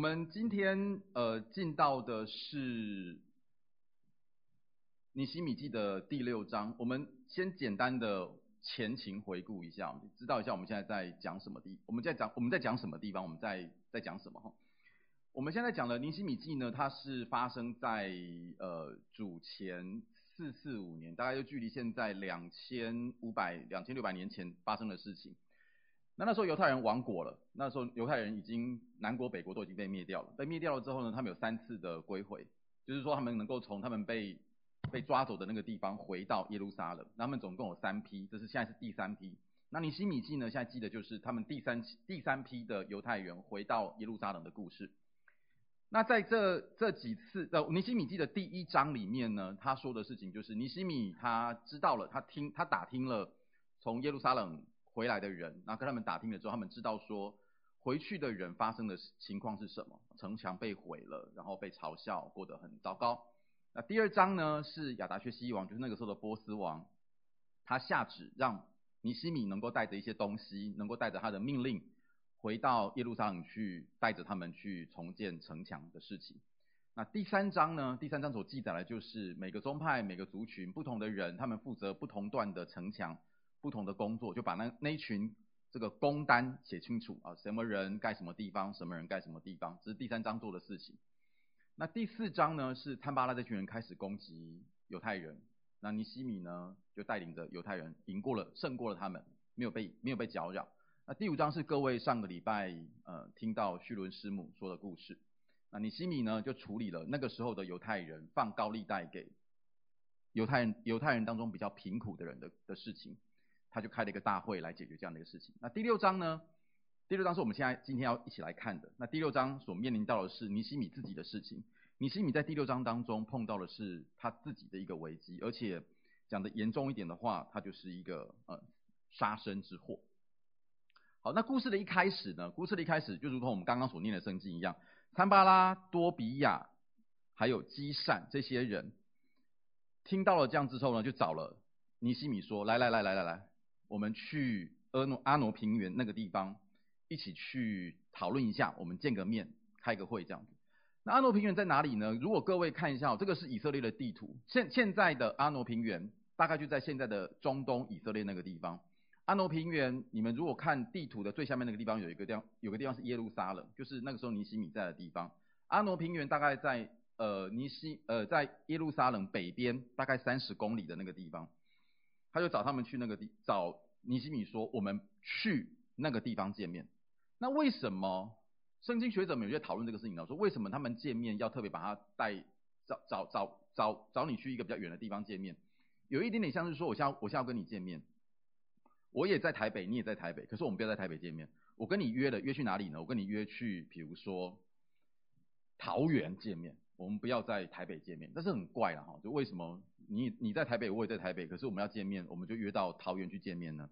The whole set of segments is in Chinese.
我们今天呃进到的是尼希米记的第六章。我们先简单的前情回顾一下，知道一下我们现在在讲什么地，我们在讲我们在讲什么地方，我们在在讲什么哈。我们现在讲的尼希米记呢，它是发生在呃主前四四五年，大概就距离现在两千五百两千六百年前发生的事情。那那时候犹太人亡国了，那时候犹太人已经南国北国都已经被灭掉了。被灭掉了之后呢，他们有三次的归回，就是说他们能够从他们被被抓走的那个地方回到耶路撒冷。那他们总共有三批，这是现在是第三批。那尼希米记呢，现在记得就是他们第三第三批的犹太人回到耶路撒冷的故事。那在这这几次的尼希米记的第一章里面呢，他说的事情就是尼希米他知道了，他听他打听了从耶路撒冷。回来的人，那跟他们打听了之后，他们知道说回去的人发生的情况是什么？城墙被毁了，然后被嘲笑，过得很糟糕。那第二章呢，是亚达薛西王，就是那个时候的波斯王，他下旨让尼希米能够带着一些东西，能够带着他的命令回到耶路撒冷去，带着他们去重建城墙的事情。那第三章呢，第三章所记载的就是每个宗派、每个族群、不同的人，他们负责不同段的城墙。不同的工作，就把那那一群这个工单写清楚啊，什么人盖什么地方，什么人盖什么地方，这是第三章做的事情。那第四章呢，是坦巴拉这群人开始攻击犹太人，那尼西米呢就带领着犹太人赢过了，胜过了他们，没有被没有被搅扰。那第五章是各位上个礼拜呃听到绪伦师母说的故事，那尼西米呢就处理了那个时候的犹太人放高利贷给犹太人犹太人当中比较贫苦的人的的事情。他就开了一个大会来解决这样的一个事情。那第六章呢？第六章是我们现在今天要一起来看的。那第六章所面临到的是尼西米自己的事情。尼西米在第六章当中碰到的是他自己的一个危机，而且讲的严重一点的话，他就是一个呃杀身之祸。好，那故事的一开始呢？故事的一开始就如同我们刚刚所念的圣经一样，参巴拉、多比亚还有基善这些人听到了这样之后呢，就找了尼西米说：来来来来来来。我们去阿诺阿诺平原那个地方，一起去讨论一下，我们见个面，开个会这样子。那阿诺平原在哪里呢？如果各位看一下，这个是以色列的地图。现现在的阿诺平原大概就在现在的中东以色列那个地方。阿诺平原，你们如果看地图的最下面那个地方，有一个地方，有个地方是耶路撒冷，就是那个时候尼希米在的地方。阿诺平原大概在呃尼希呃在耶路撒冷北边大概三十公里的那个地方。他就找他们去那个地，找尼西米说：“我们去那个地方见面。”那为什么圣经学者们有在讨论这个事情呢？说为什么他们见面要特别把他带找找找找找你去一个比较远的地方见面？有一点点像是说，我现在我现在要跟你见面，我也在台北，你也在台北，可是我们不要在台北见面。我跟你约了，约去哪里呢？我跟你约去，比如说桃园见面。我们不要在台北见面，但是很怪了哈，就为什么你你在台北，我也在台北，可是我们要见面，我们就约到桃园去见面呢？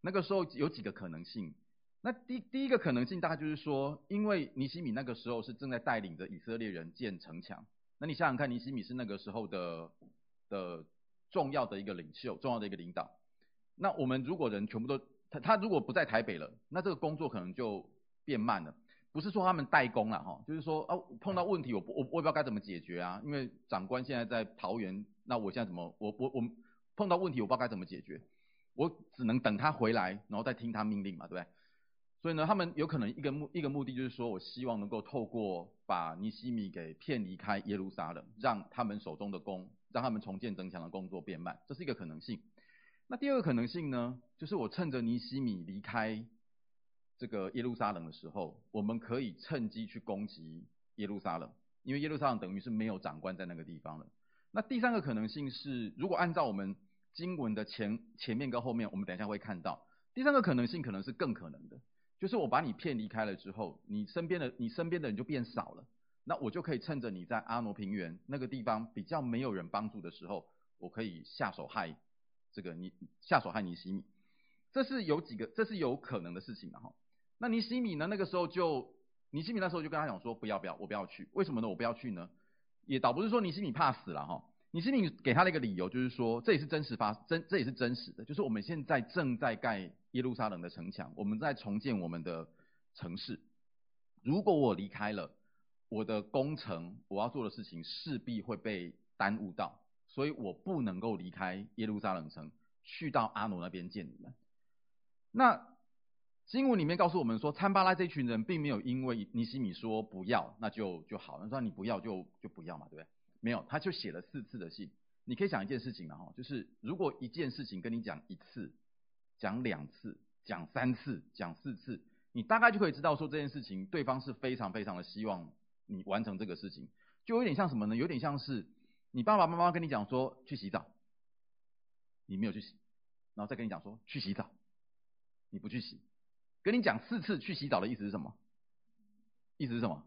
那个时候有几个可能性。那第第一个可能性大概就是说，因为尼希米那个时候是正在带领着以色列人建城墙，那你想想看，尼希米是那个时候的的重要的一个领袖，重要的一个领导。那我们如果人全部都他他如果不在台北了，那这个工作可能就变慢了。不是说他们代工了哈，就是说啊，碰到问题我不我我也不知道该怎么解决啊，因为长官现在在桃园，那我现在怎么我我我碰到问题我不知道该怎么解决，我只能等他回来，然后再听他命令嘛，对不对？所以呢，他们有可能一个目一个目的就是说我希望能够透过把尼西米给骗离开耶路撒冷，让他们手中的工，让他们重建增强的工作变慢，这是一个可能性。那第二个可能性呢，就是我趁着尼西米离开。这个耶路撒冷的时候，我们可以趁机去攻击耶路撒冷，因为耶路撒冷等于是没有长官在那个地方了。那第三个可能性是，如果按照我们经文的前前面跟后面，我们等一下会看到，第三个可能性可能是更可能的，就是我把你骗离开了之后，你身边的你身边的人就变少了，那我就可以趁着你在阿诺平原那个地方比较没有人帮助的时候，我可以下手害这个你下手害尼希米，这是有几个，这是有可能的事情的哈。那尼西米呢？那个时候就尼西米那时候就跟他讲说，不要不要，我不要去。为什么呢？我不要去呢？也倒不是说尼西米怕死了哈。尼西米给他的一个理由就是说，这也是真实发真，这也是真实的，就是我们现在正在盖耶路撒冷的城墙，我们在重建我们的城市。如果我离开了，我的工程我要做的事情势必会被耽误到，所以我不能够离开耶路撒冷城，去到阿诺那边见你们。那经文里面告诉我们说，参巴拉这群人并没有因为尼西米说不要，那就就好了。那说你不要就就不要嘛，对不对？没有，他就写了四次的信。你可以想一件事情了哈，就是如果一件事情跟你讲一次、讲两次、讲三次、讲四次，你大概就可以知道说这件事情对方是非常非常的希望你完成这个事情，就有点像什么呢？有点像是你爸爸妈妈跟你讲说去洗澡，你没有去洗，然后再跟你讲说去洗澡，你不去洗。跟你讲四次去洗澡的意思是什么？意思是什么？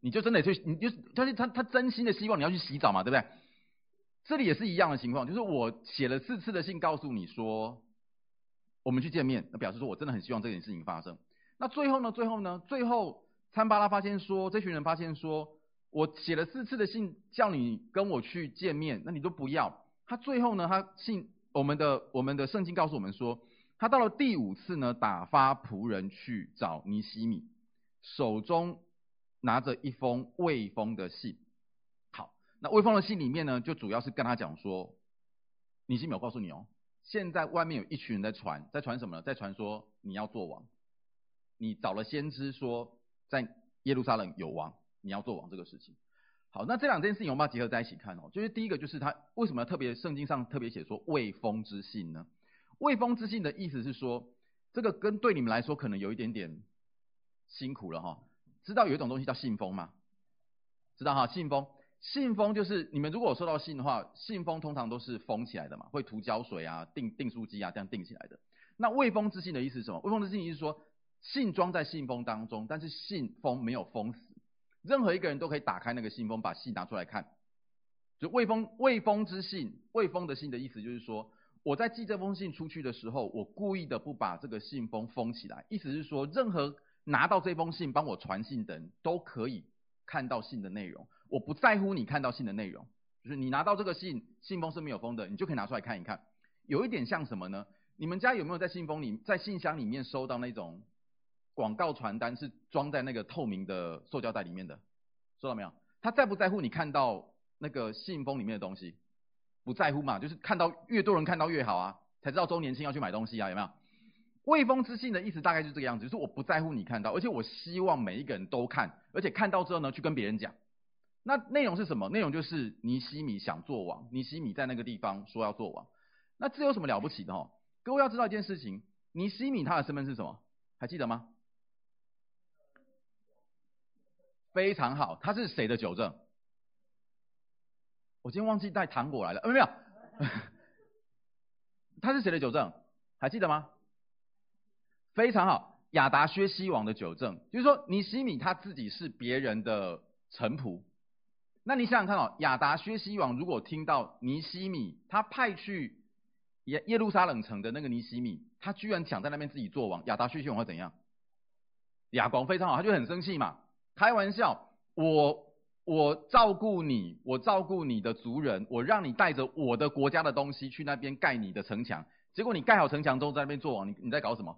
你就真的去，你就他他他真心的希望你要去洗澡嘛，对不对？这里也是一样的情况，就是我写了四次的信告诉你说我们去见面，那表示说我真的很希望这件事情发生。那最后呢？最后呢？最后参巴拉发现说，这群人发现说我写了四次的信叫你跟我去见面，那你都不要。他最后呢？他信我们的我们的圣经告诉我们说。他到了第五次呢，打发仆人去找尼西米，手中拿着一封未封的信。好，那未封的信里面呢，就主要是跟他讲说，尼西米，我告诉你哦，现在外面有一群人在传，在传什么呢？在传说你要做王，你找了先知说在耶路撒冷有王，你要做王这个事情。好，那这两件事情我们要结合在一起看哦，就是第一个就是他为什么要特别圣经上特别写说未封之信呢？未封之信的意思是说，这个跟对你们来说可能有一点点辛苦了哈。知道有一种东西叫信封吗？知道哈，信封，信封就是你们如果收到信的话，信封通常都是封起来的嘛，会涂胶水啊、订订书机啊这样订起来的。那未封之信的意思是什么？未封之信意思是说，信装在信封当中，但是信封没有封死，任何一个人都可以打开那个信封，把信拿出来看。就未封未封之信，未封的信的意思就是说。我在寄这封信出去的时候，我故意的不把这个信封封起来，意思是说，任何拿到这封信帮我传信的人都可以看到信的内容。我不在乎你看到信的内容，就是你拿到这个信，信封是没有封的，你就可以拿出来看一看。有一点像什么呢？你们家有没有在信封里、在信箱里面收到那种广告传单，是装在那个透明的塑胶袋里面的？收到没有？他在不在乎你看到那个信封里面的东西？不在乎嘛，就是看到越多人看到越好啊，才知道周年庆要去买东西啊，有没有？未封之信的意思大概就是这个样子，就是我不在乎你看到，而且我希望每一个人都看，而且看到之后呢，去跟别人讲。那内容是什么？内容就是尼西米想做王，尼西米在那个地方说要做王。那这有什么了不起的哦？各位要知道一件事情，尼西米他的身份是什么？还记得吗？非常好，他是谁的酒政？我今天忘记带糖果来了，呃，没有，他是谁的酒政？还记得吗？非常好，亚达薛西王的酒政，就是说尼西米他自己是别人的臣仆。那你想想看哦，亚达薛西王如果听到尼西米他派去耶耶路撒冷城的那个尼西米，他居然想在那边自己做王，亚达薛西王会怎样？亚光非常好，他就很生气嘛，开玩笑，我。我照顾你，我照顾你的族人，我让你带着我的国家的东西去那边盖你的城墙，结果你盖好城墙之后在那边做王，你你在搞什么？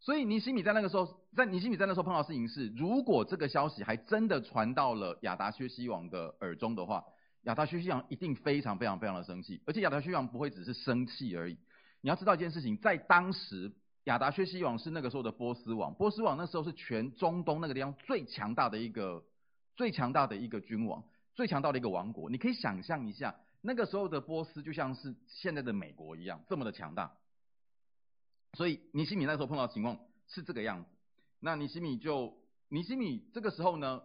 所以尼西米在那个时候，在尼西米在那时候碰到事情是，如果这个消息还真的传到了亚达薛西王的耳中的话，亚达薛西王一定非常非常非常的生气，而且亚达薛西王不会只是生气而已。你要知道一件事情，在当时亚达薛西王是那个时候的波斯王，波斯王那时候是全中东那个地方最强大的一个。最强大的一个君王，最强大的一个王国，你可以想象一下，那个时候的波斯就像是现在的美国一样，这么的强大。所以尼西米那时候碰到的情况是这个样子。那尼西米就，尼西米这个时候呢，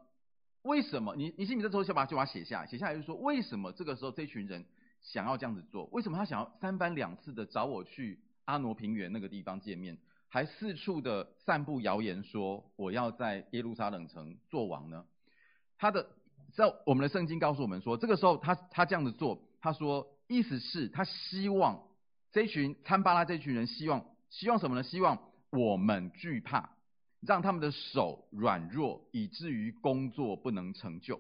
为什么？尼尼西米这时候就把就把它写下来，写下来就是说，为什么这个时候这群人想要这样子做？为什么他想要三番两次的找我去阿挪平原那个地方见面，还四处的散布谣言说我要在耶路撒冷城做王呢？他的在我们的圣经告诉我们说，这个时候他他这样子做，他说意思是，他希望这群参巴拉这群人希望希望什么呢？希望我们惧怕，让他们的手软弱，以至于工作不能成就。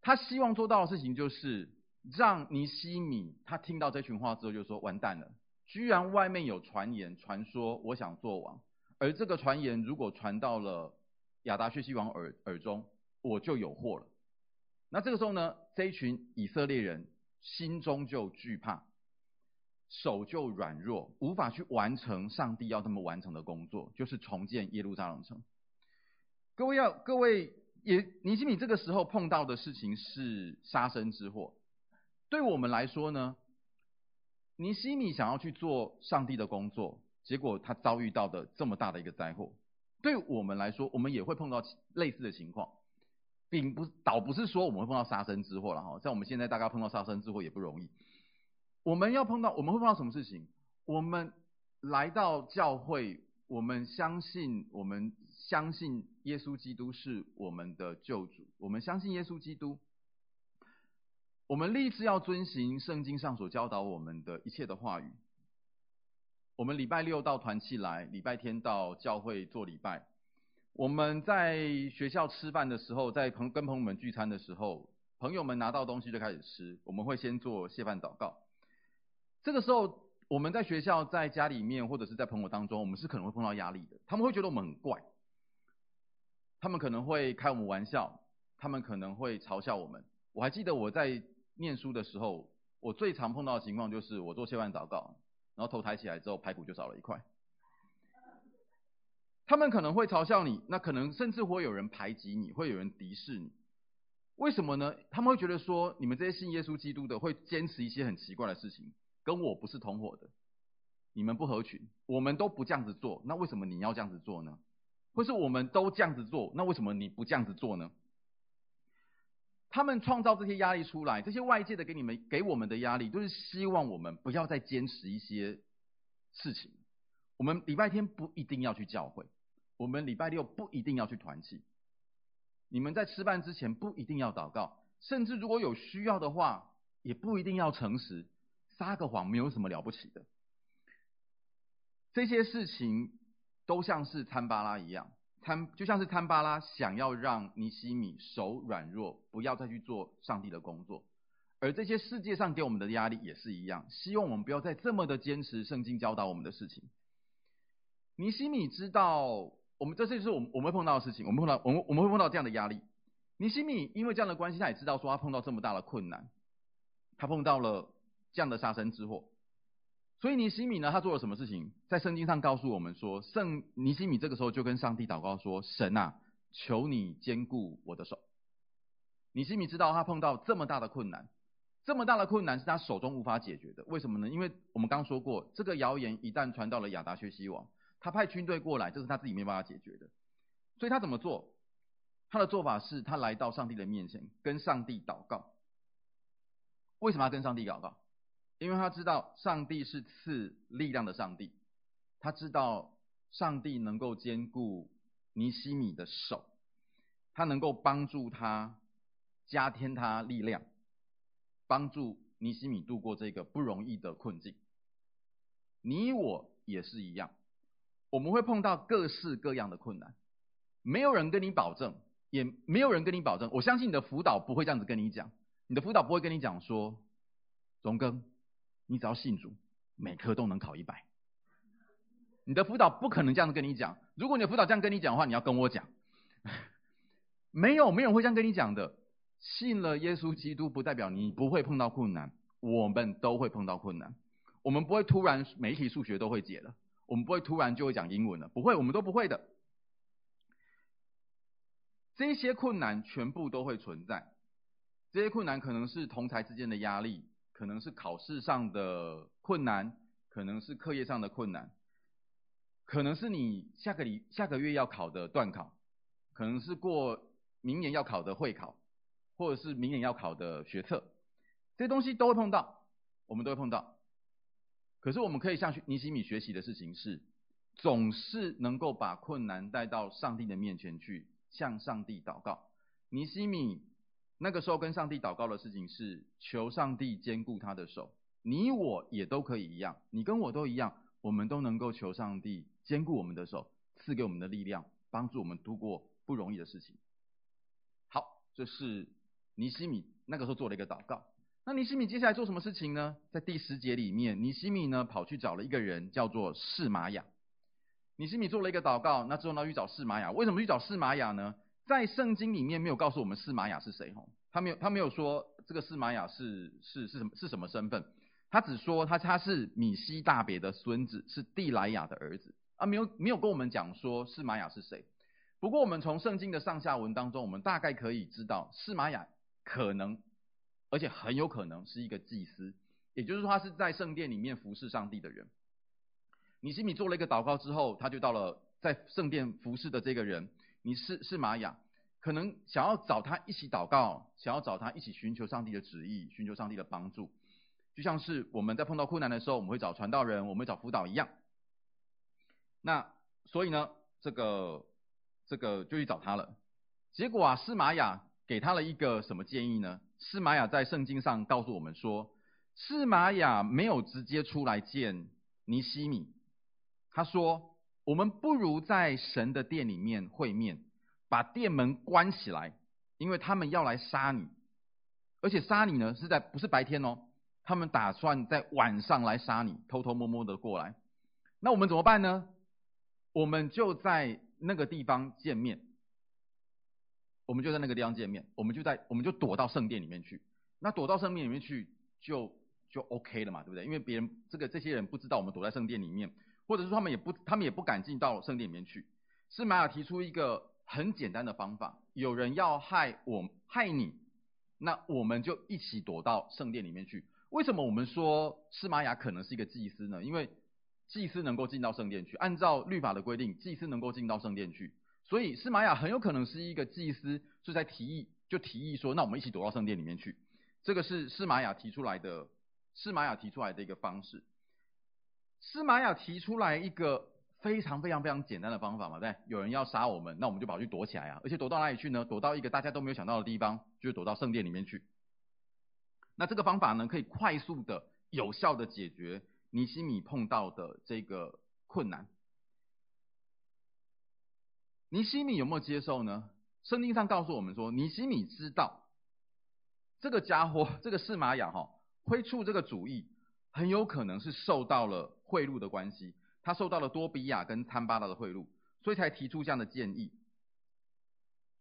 他希望做到的事情就是让尼西米他听到这群话之后就说完蛋了，居然外面有传言传说我想做王，而这个传言如果传到了亚达薛西王耳耳中。我就有祸了。那这个时候呢，这一群以色列人心中就惧怕，手就软弱，无法去完成上帝要他们完成的工作，就是重建耶路撒冷城。各位要，各位也，尼希米这个时候碰到的事情是杀身之祸。对我们来说呢，尼希米想要去做上帝的工作，结果他遭遇到的这么大的一个灾祸。对我们来说，我们也会碰到类似的情况，并不倒不是说我们会碰到杀身之祸了哈。像我们现在大概碰到杀身之祸也不容易。我们要碰到，我们会碰到什么事情？我们来到教会，我们相信，我们相信耶稣基督是我们的救主，我们相信耶稣基督。我们立志要遵行圣经上所教导我们的一切的话语。我们礼拜六到团契来，礼拜天到教会做礼拜。我们在学校吃饭的时候，在朋跟朋友们聚餐的时候，朋友们拿到东西就开始吃。我们会先做谢饭祷告。这个时候，我们在学校、在家里面，或者是在朋友当中，我们是可能会碰到压力的。他们会觉得我们很怪，他们可能会开我们玩笑，他们可能会嘲笑我们。我还记得我在。念书的时候，我最常碰到的情况就是我做谢饭祷告，然后头抬起来之后，排骨就少了一块。他们可能会嘲笑你，那可能甚至会有人排挤你，会有人敌视你。为什么呢？他们会觉得说，你们这些信耶稣基督的会坚持一些很奇怪的事情，跟我不是同伙的，你们不合群，我们都不这样子做，那为什么你要这样子做呢？或是我们都这样子做，那为什么你不这样子做呢？他们创造这些压力出来，这些外界的给你们、给我们的压力，都是希望我们不要再坚持一些事情。我们礼拜天不一定要去教会，我们礼拜六不一定要去团契。你们在吃饭之前不一定要祷告，甚至如果有需要的话，也不一定要诚实，撒个谎没有什么了不起的。这些事情都像是参巴拉一样。参就像是参巴拉想要让尼西米手软弱，不要再去做上帝的工作，而这些世界上给我们的压力也是一样，希望我们不要再这么的坚持圣经教导我们的事情。尼西米知道，我们这就是我们我们碰到的事情，我们碰到我们我们会碰到这样的压力。尼西米因为这样的关系，他也知道说他碰到这么大的困难，他碰到了这样的杀身之祸。所以尼西米呢，他做了什么事情？在圣经上告诉我们说，圣尼西米这个时候就跟上帝祷告说：“神啊，求你坚固我的手。”尼西米知道他碰到这么大的困难，这么大的困难是他手中无法解决的。为什么呢？因为我们刚说过，这个谣言一旦传到了亚达薛西王，他派军队过来，这是他自己没办法解决的。所以他怎么做？他的做法是他来到上帝的面前，跟上帝祷告。为什么要跟上帝祷告？因为他知道上帝是赐力量的上帝，他知道上帝能够坚固尼西米的手，他能够帮助他加添他力量，帮助尼西米度过这个不容易的困境。你我也是一样，我们会碰到各式各样的困难，没有人跟你保证，也没有人跟你保证。我相信你的辅导不会这样子跟你讲，你的辅导不会跟你讲说，荣哥。你只要信主，每科都能考一百。你的辅导不可能这样子跟你讲。如果你的辅导这样跟你讲的话，你要跟我讲。没有，没有人会这样跟你讲的。信了耶稣基督，不代表你不会碰到困难。我们都会碰到困难。我们不会突然每一题数学都会解了。我们不会突然就会讲英文了。不会，我们都不会的。这些困难全部都会存在。这些困难可能是同侪之间的压力。可能是考试上的困难，可能是课业上的困难，可能是你下个礼下个月要考的段考，可能是过明年要考的会考，或者是明年要考的学测，这些东西都会碰到，我们都会碰到。可是我们可以向尼希米学习的事情是，总是能够把困难带到上帝的面前去，向上帝祷告。尼希米。那个时候跟上帝祷告的事情是求上帝坚固他的手，你我也都可以一样，你跟我都一样，我们都能够求上帝坚固我们的手，赐给我们的力量，帮助我们度过不容易的事情。好，这是尼希米那个时候做了一个祷告。那尼西米接下来做什么事情呢？在第十节里面，尼西米呢跑去找了一个人，叫做示玛雅。尼西米做了一个祷告，那之后呢去找示玛雅。为什么去找示玛雅呢？在圣经里面没有告诉我们示玛雅是谁哈，他没有他没有说这个示玛雅是是是什么是什么身份，他只说他他是米西大别的孙子，是地莱亚的儿子啊，没有没有跟我们讲说示玛雅是谁。不过我们从圣经的上下文当中，我们大概可以知道示玛雅可能，而且很有可能是一个祭司，也就是说他是在圣殿里面服侍上帝的人。尼西米做了一个祷告之后，他就到了在圣殿服侍的这个人。你是是玛雅，可能想要找他一起祷告，想要找他一起寻求上帝的旨意，寻求上帝的帮助，就像是我们在碰到困难的时候，我们会找传道人，我们会找辅导一样。那所以呢，这个这个就去找他了。结果啊，示玛雅给他了一个什么建议呢？示玛雅在圣经上告诉我们说，示玛雅没有直接出来见尼西米，他说。我们不如在神的殿里面会面，把殿门关起来，因为他们要来杀你，而且杀你呢是在不是白天哦，他们打算在晚上来杀你，偷偷摸摸的过来。那我们怎么办呢？我们就在那个地方见面，我们就在那个地方见面，我们就在我们就躲到圣殿里面去。那躲到圣殿里面去就就 OK 了嘛，对不对？因为别人这个这些人不知道我们躲在圣殿里面。或者说他们也不，他们也不敢进到圣殿里面去。示玛雅提出一个很简单的方法：有人要害我，害你，那我们就一起躲到圣殿里面去。为什么我们说示玛雅可能是一个祭司呢？因为祭司能够进到圣殿去，按照律法的规定，祭司能够进到圣殿去，所以示玛雅很有可能是一个祭司，是在提议，就提议说，那我们一起躲到圣殿里面去。这个是示玛雅提出来的，示玛雅提出来的一个方式。示玛雅提出来一个非常非常非常简单的方法嘛，对，有人要杀我们，那我们就跑去躲起来啊，而且躲到哪里去呢？躲到一个大家都没有想到的地方，就是躲到圣殿里面去。那这个方法呢，可以快速的、有效的解决尼西米碰到的这个困难。尼西米有没有接受呢？圣经上告诉我们说，尼西米知道这个家伙，这个示玛雅哈，挥出这个主意。很有可能是受到了贿赂的关系，他受到了多比亚跟参巴拉的贿赂，所以才提出这样的建议。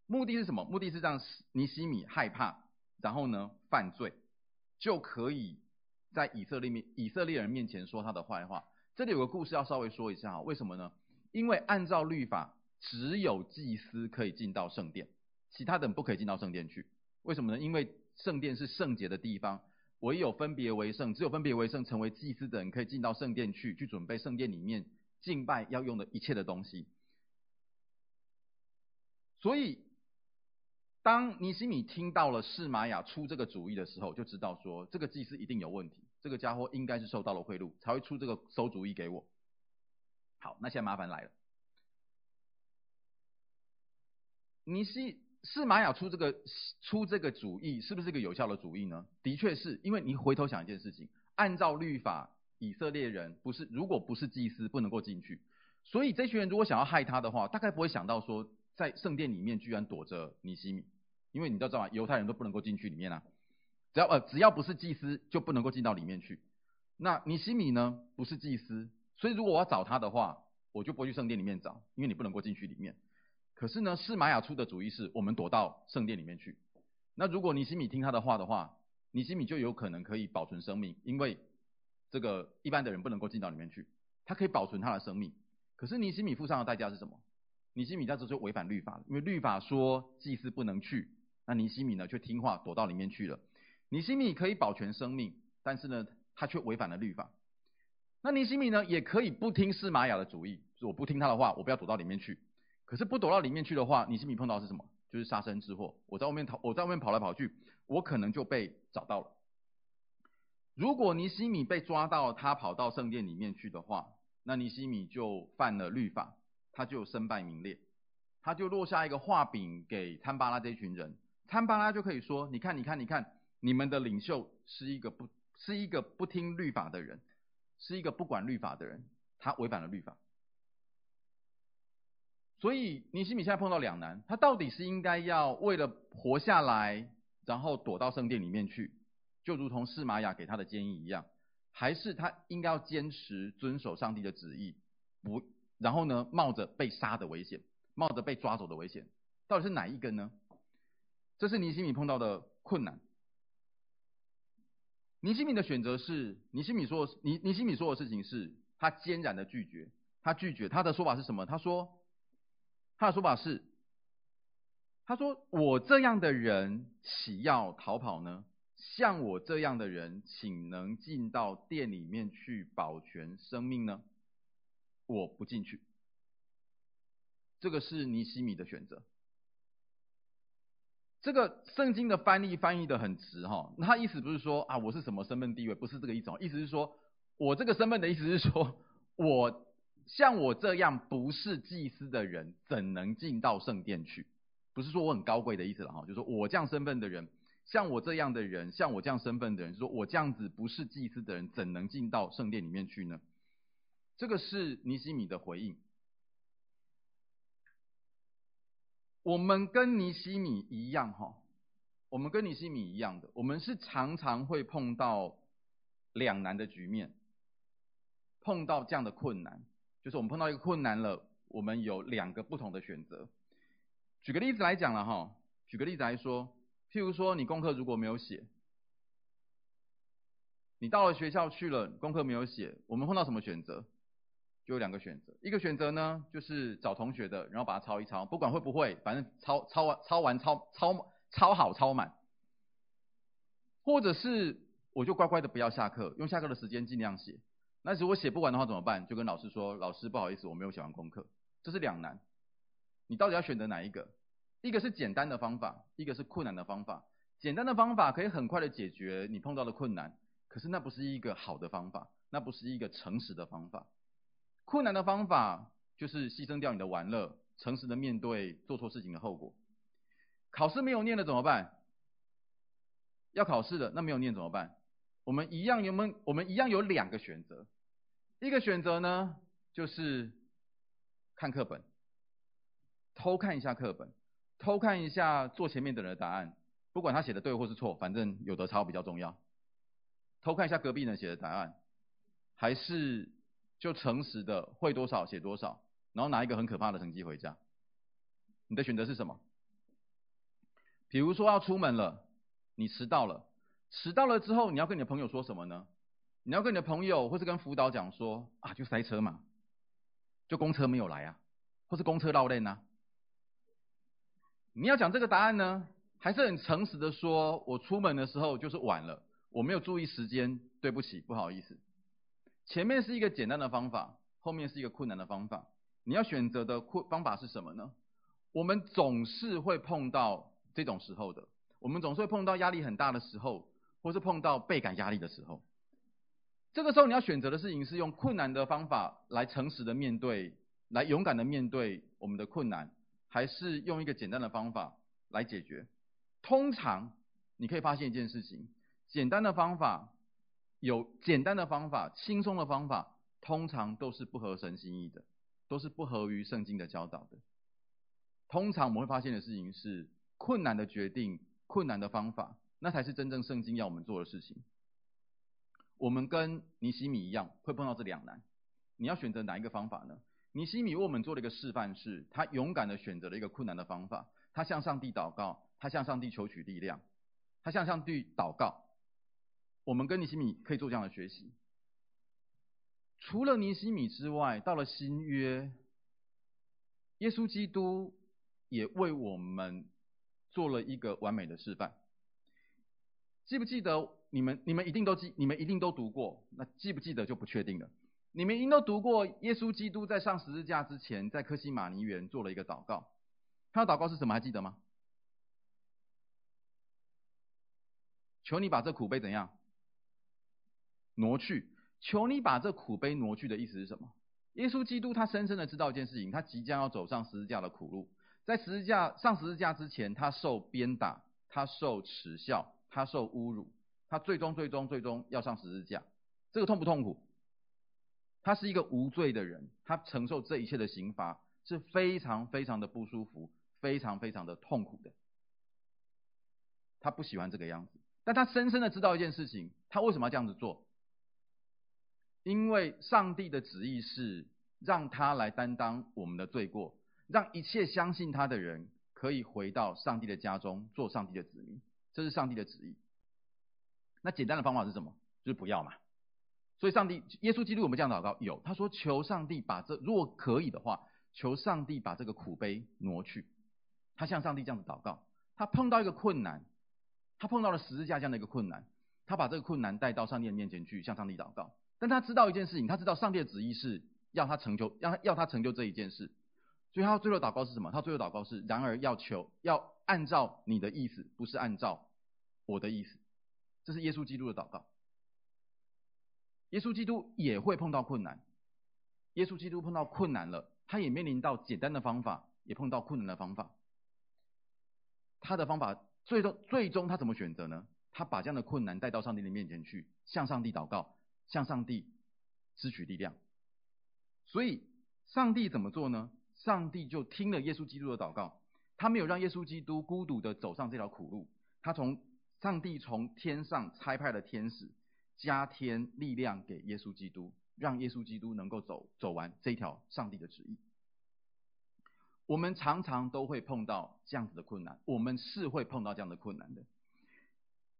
目的是什么？目的是让尼西米害怕，然后呢犯罪，就可以在以色列面以色列人面前说他的坏话。这里有个故事要稍微说一下哈，为什么呢？因为按照律法，只有祭司可以进到圣殿，其他的人不可以进到圣殿去。为什么呢？因为圣殿是圣洁的地方。唯有分别为圣，只有分别为圣，成为祭司的人可以进到圣殿去，去准备圣殿里面敬拜要用的一切的东西。所以，当尼西米听到了示玛雅出这个主意的时候，就知道说这个祭司一定有问题，这个家伙应该是受到了贿赂，才会出这个馊主意给我。好，那现在麻烦来了，尼西。是玛雅出这个出这个主意，是不是一个有效的主意呢？的确是，因为你回头想一件事情，按照律法，以色列人不是如果不是祭司不能够进去，所以这群人如果想要害他的话，大概不会想到说在圣殿里面居然躲着尼西米，因为你都知道吗？犹太人都不能够进去里面啊，只要呃只要不是祭司就不能够进到里面去。那尼西米呢不是祭司，所以如果我要找他的话，我就不会去圣殿里面找，因为你不能够进去里面。可是呢，示玛雅出的主意是我们躲到圣殿里面去。那如果尼西米听他的话的话，尼西米就有可能可以保存生命，因为这个一般的人不能够进到里面去，他可以保存他的生命。可是尼西米付上的代价是什么？尼西米在这就违反律法了，因为律法说祭司不能去，那尼西米呢却听话躲到里面去了。尼西米可以保全生命，但是呢，他却违反了律法。那尼西米呢也可以不听示玛雅的主意，说我不听他的话，我不要躲到里面去。可是不躲到里面去的话，尼西米碰到是什么？就是杀身之祸。我在外面逃，我在外面跑来跑去，我可能就被找到了。如果尼西米被抓到，他跑到圣殿里面去的话，那尼西米就犯了律法，他就身败名裂，他就落下一个话柄给参巴拉这一群人，参巴拉就可以说：你看，你看，你看，你们的领袖是一个不，是一个不听律法的人，是一个不管律法的人，他违反了律法。所以尼西米现在碰到两难，他到底是应该要为了活下来，然后躲到圣殿里面去，就如同示玛雅给他的建议一样，还是他应该要坚持遵守上帝的旨意，不，然后呢，冒着被杀的危险，冒着被抓走的危险，到底是哪一根呢？这是尼西米碰到的困难。尼西米的选择是，尼西米说，尼尼西米说的事情是他坚然的拒绝，他拒绝，他的说法是什么？他说，他的说法是，他说我这样的人岂要逃跑呢？像我这样的人，岂能进到店里面去保全生命呢？我不进去。这个是尼西米的选择。这个圣经的翻译翻译的很直哈，他意思不是说啊我是什么身份地位，不是这个意思，意思是说我这个身份的意思是说，我像我这样不是祭司的人，怎能进到圣殿去？不是说我很高贵的意思了哈，就是说我这样身份的人，像我这样的人，像我这样身份的人，就是说我这样子不是祭司的人，怎能进到圣殿里面去呢？这个是尼西米的回应。我们跟尼西米一样哈，我们跟尼西米一样的，我们是常常会碰到两难的局面，碰到这样的困难，就是我们碰到一个困难了，我们有两个不同的选择。举个例子来讲了哈，举个例子来说，譬如说你功课如果没有写，你到了学校去了，功课没有写，我们碰到什么选择？就有两个选择，一个选择呢，就是找同学的，然后把它抄一抄，不管会不会，反正抄抄完抄完抄抄抄好抄满，或者是我就乖乖的不要下课，用下课的时间尽量写。那如果写不完的话怎么办？就跟老师说，老师不好意思，我没有写完功课。这是两难，你到底要选择哪一个？一个是简单的方法，一个是困难的方法。简单的方法可以很快的解决你碰到的困难，可是那不是一个好的方法，那不是一个诚实的方法。困难的方法就是牺牲掉你的玩乐，诚实的面对做错事情的后果。考试没有念了怎么办？要考试的，那没有念怎么办？我们一样有没有？我们一样有两个选择。一个选择呢，就是看课本，偷看一下课本，偷看一下坐前面的人的答案，不管他写的对或是错，反正有得抄比较重要。偷看一下隔壁人写的答案，还是？就诚实的会多少写多少，然后拿一个很可怕的成绩回家。你的选择是什么？比如说要出门了，你迟到了，迟到了之后你要跟你的朋友说什么呢？你要跟你的朋友或是跟辅导讲说啊，就塞车嘛，就公车没有来啊，或是公车绕链啊。你要讲这个答案呢，还是很诚实的说，我出门的时候就是晚了，我没有注意时间，对不起，不好意思。前面是一个简单的方法，后面是一个困难的方法。你要选择的困方法是什么呢？我们总是会碰到这种时候的，我们总是会碰到压力很大的时候，或是碰到倍感压力的时候。这个时候你要选择的事情是用困难的方法来诚实的面对，来勇敢的面对我们的困难，还是用一个简单的方法来解决？通常你可以发现一件事情，简单的方法。有简单的方法、轻松的方法，通常都是不合神心意的，都是不合于圣经的教导的。通常我们会发现的事情是，困难的决定、困难的方法，那才是真正圣经要我们做的事情。我们跟尼希米一样，会碰到这两难。你要选择哪一个方法呢？尼希米为我们做了一个示范，是他勇敢的选择了一个困难的方法，他向上帝祷告，他向上帝求取力量，他向上帝祷告。我们跟尼希米可以做这样的学习。除了尼希米之外，到了新约，耶稣基督也为我们做了一个完美的示范。记不记得？你们你们一定都记，你们一定都读过。那记不记得就不确定了。你们一定都读过，耶稣基督在上十字架之前，在科西玛尼园做了一个祷告。他的祷告是什么？还记得吗？求你把这苦杯怎样？挪去，求你把这苦杯挪去的意思是什么？耶稣基督他深深的知道一件事情，他即将要走上十字架的苦路，在十字架上十字架之前，他受鞭打，他受耻笑，他受侮辱，他最终最终最终要上十字架，这个痛不痛苦？他是一个无罪的人，他承受这一切的刑罚是非常非常的不舒服，非常非常的痛苦的，他不喜欢这个样子，但他深深的知道一件事情，他为什么要这样子做？因为上帝的旨意是让他来担当我们的罪过，让一切相信他的人可以回到上帝的家中，做上帝的子民，这是上帝的旨意。那简单的方法是什么？就是不要嘛。所以上帝，耶稣基督，我们这样祷告，有他说求上帝把这，如果可以的话，求上帝把这个苦杯挪去。他向上帝这样子祷告，他碰到一个困难，他碰到了十字架这样的一个困难，他把这个困难带到上帝的面前去向上帝祷告。但他知道一件事情，他知道上帝的旨意是要他成就，要要他成就这一件事。所以他最后祷告是什么？他最后祷告是：然而要求要按照你的意思，不是按照我的意思。这是耶稣基督的祷告。耶稣基督也会碰到困难，耶稣基督碰到困难了，他也面临到简单的方法，也碰到困难的方法。他的方法最终最终他怎么选择呢？他把这样的困难带到上帝的面前去，向上帝祷告，向上帝支取力量。所以上帝怎么做呢？上帝就听了耶稣基督的祷告，他没有让耶稣基督孤独的走上这条苦路，他从上帝从天上差派了天使，加添力量给耶稣基督，让耶稣基督能够走走完这条上帝的旨意。我们常常都会碰到这样子的困难，我们是会碰到这样的困难的。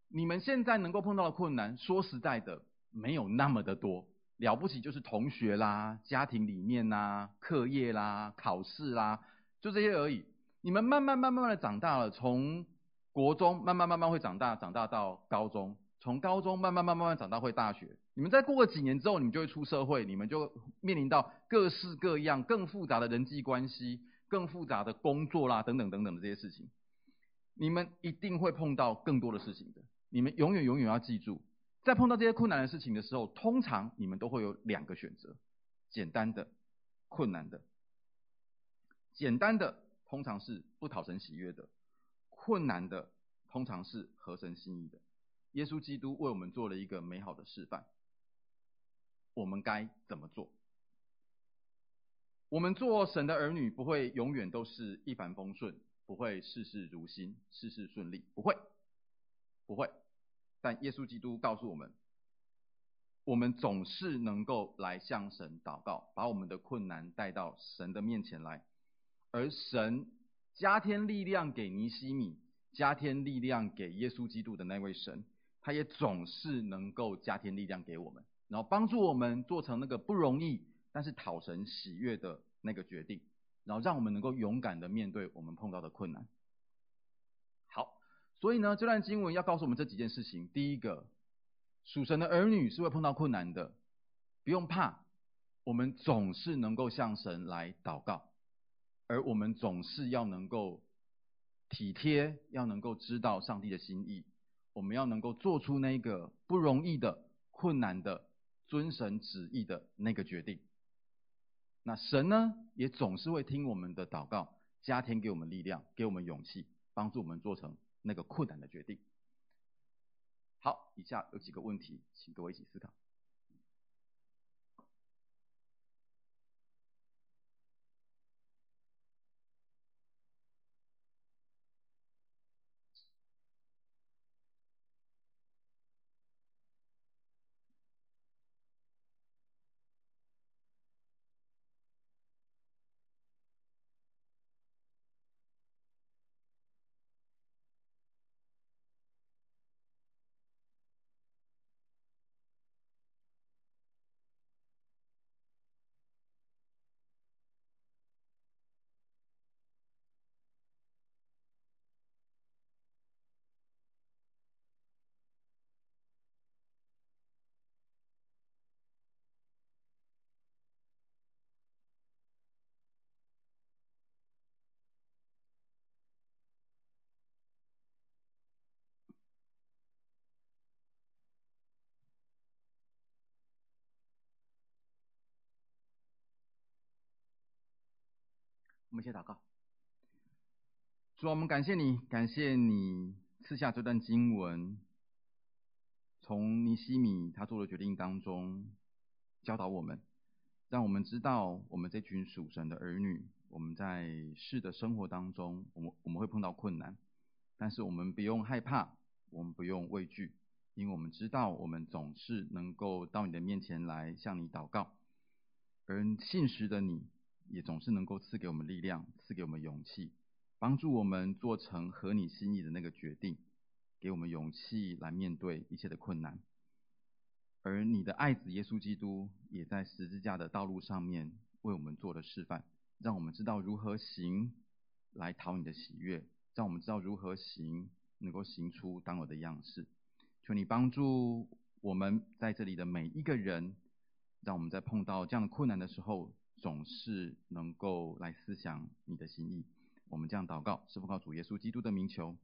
你们现在能够碰到的困难，说实在的，没有那么的多，了不起就是同学啦、家庭里面啦、课业啦、考试啦，就这些而已。你们慢慢慢慢的长大了，从国中慢慢慢慢会长大，长大到高中。从高中慢慢慢慢慢长大会大学，你们再过个几年之后，你们就会出社会，你们就面临到各式各样更复杂的人际关系、更复杂的工作啦，等等等等的这些事情，你们一定会碰到更多的事情的。你们永远永远要记住，在碰到这些困难的事情的时候，通常你们都会有两个选择：简单的、困难的。简单的通常是不讨神喜悦的，困难的通常是合神心意的。耶稣基督为我们做了一个美好的示范，我们该怎么做？我们做神的儿女不会永远都是一帆风顺，不会事事如心，事事顺利，不会，不会。但耶稣基督告诉我们，我们总是能够来向神祷告，把我们的困难带到神的面前来，而神加添力量给尼西米，加添力量给耶稣基督的那位神。他也总是能够加添力量给我们，然后帮助我们做成那个不容易，但是讨神喜悦的那个决定，然后让我们能够勇敢的面对我们碰到的困难。好，所以呢，这段经文要告诉我们这几件事情。第一个，属神的儿女是会碰到困难的，不用怕，我们总是能够向神来祷告，而我们总是要能够体贴，要能够知道上帝的心意。我们要能够做出那个不容易的、困难的、遵神旨意的那个决定。那神呢，也总是会听我们的祷告，加添给我们力量，给我们勇气，帮助我们做成那个困难的决定。好，以下有几个问题，请各位一起思考。我们先祷告，主啊，我们感谢你，感谢你赐下这段经文，从尼西米他做的决定当中教导我们，让我们知道我们这群属神的儿女，我们在世的生活当中，我们我们会碰到困难，但是我们不用害怕，我们不用畏惧，因为我们知道我们总是能够到你的面前来向你祷告，而信实的你。也总是能够赐给我们力量，赐给我们勇气，帮助我们做成合你心意的那个决定，给我们勇气来面对一切的困难。而你的爱子耶稣基督也在十字架的道路上面为我们做了示范，让我们知道如何行来讨你的喜悦，让我们知道如何行能够行出当有的样式。求你帮助我们在这里的每一个人，让我们在碰到这样的困难的时候，总是能够来思想你的心意。我们这样祷告，是奉靠主耶稣基督的名求，